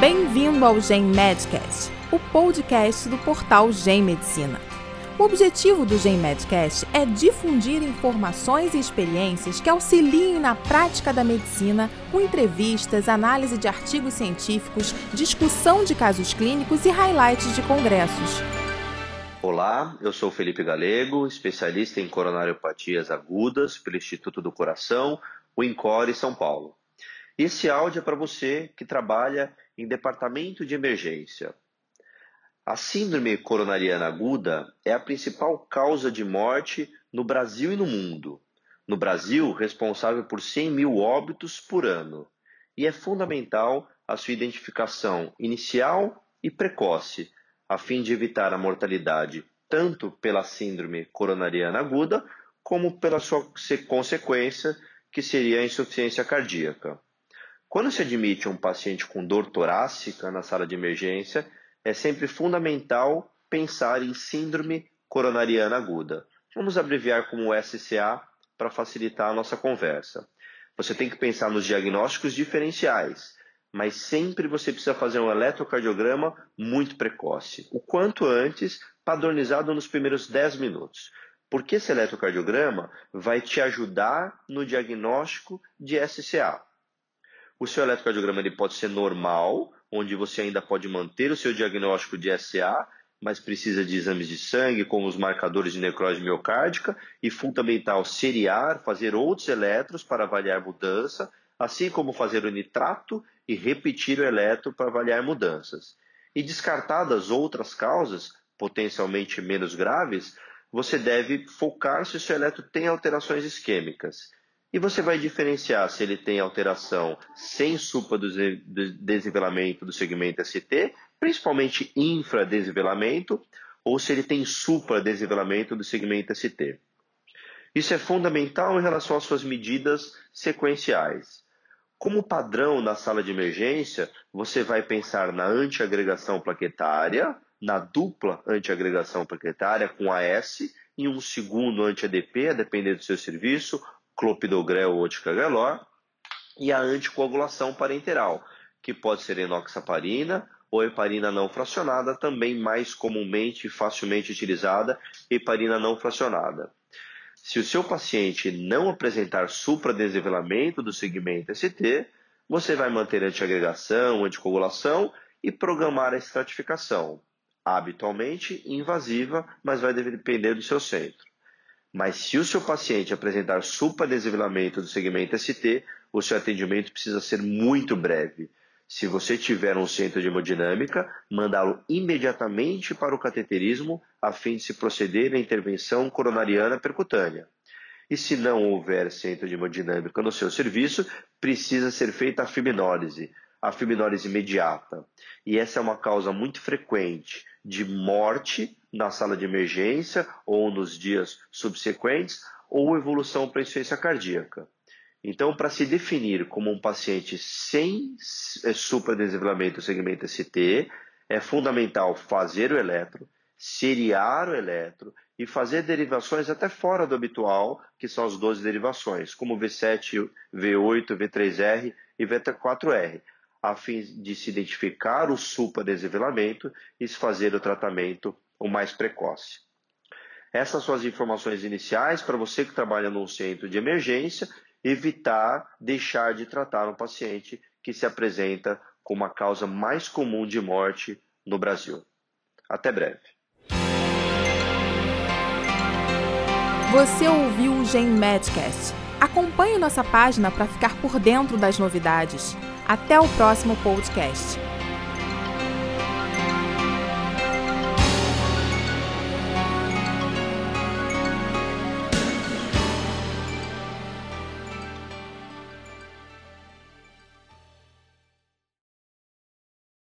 Bem-vindo ao Gen Medcast, o podcast do portal Gen Medicina. O objetivo do Gen Medcast é difundir informações e experiências que auxiliem na prática da medicina, com entrevistas, análise de artigos científicos, discussão de casos clínicos e highlights de congressos. Olá, eu sou Felipe Galego, especialista em coronariopatias agudas pelo Instituto do Coração, o INCORE São Paulo. Esse áudio é para você que trabalha em departamento de emergência. A síndrome coronariana aguda é a principal causa de morte no Brasil e no mundo. No Brasil, responsável por 100 mil óbitos por ano. E é fundamental a sua identificação inicial e precoce, a fim de evitar a mortalidade tanto pela síndrome coronariana aguda, como pela sua consequência, que seria a insuficiência cardíaca. Quando se admite um paciente com dor torácica na sala de emergência, é sempre fundamental pensar em síndrome coronariana aguda. Vamos abreviar como SCA para facilitar a nossa conversa. Você tem que pensar nos diagnósticos diferenciais, mas sempre você precisa fazer um eletrocardiograma muito precoce, o quanto antes, padronizado nos primeiros 10 minutos. Porque esse eletrocardiograma vai te ajudar no diagnóstico de SCA. O seu eletrocardiograma ele pode ser normal, onde você ainda pode manter o seu diagnóstico de SA, mas precisa de exames de sangue, como os marcadores de necrose miocárdica, e fundamental seriar, fazer outros eletros para avaliar mudança, assim como fazer o nitrato e repetir o eletro para avaliar mudanças. E descartadas outras causas, potencialmente menos graves, você deve focar se o seu eletro tem alterações isquêmicas. E você vai diferenciar se ele tem alteração sem supradesivelamento do segmento ST, principalmente infradesivelamento, ou se ele tem supradesivelamento do segmento ST. Isso é fundamental em relação às suas medidas sequenciais. Como padrão na sala de emergência, você vai pensar na antiagregação plaquetária, na dupla antiagregação plaquetária com AS, em um segundo anti-ADP, a depender do seu serviço, clopidogrel ou ticagrelor, e a anticoagulação parenteral, que pode ser enoxaparina ou heparina não fracionada, também mais comumente e facilmente utilizada, heparina não fracionada. Se o seu paciente não apresentar supradesivelamento do segmento ST, você vai manter antiagregação, anticoagulação e programar a estratificação, habitualmente invasiva, mas vai depender do seu centro. Mas se o seu paciente apresentar supradesivelamento do segmento ST, o seu atendimento precisa ser muito breve. Se você tiver um centro de hemodinâmica, mandá-lo imediatamente para o cateterismo a fim de se proceder à intervenção coronariana percutânea. E se não houver centro de hemodinâmica no seu serviço, precisa ser feita a fibrinólise, a fibrinólise imediata. E essa é uma causa muito frequente de morte na sala de emergência ou nos dias subsequentes, ou evolução para insuficiência cardíaca. Então, para se definir como um paciente sem é, supradesivelamento do segmento ST, é fundamental fazer o eletro, seriar o eletro e fazer derivações até fora do habitual, que são as 12 derivações, como V7, V8, V3R e V4R, a fim de se identificar o supradesivelamento e se fazer o tratamento o mais precoce. Essas são as informações iniciais para você que trabalha num centro de emergência, evitar deixar de tratar um paciente que se apresenta como a causa mais comum de morte no Brasil. Até breve. Você ouviu o Gen Medcast. Acompanhe nossa página para ficar por dentro das novidades. Até o próximo podcast.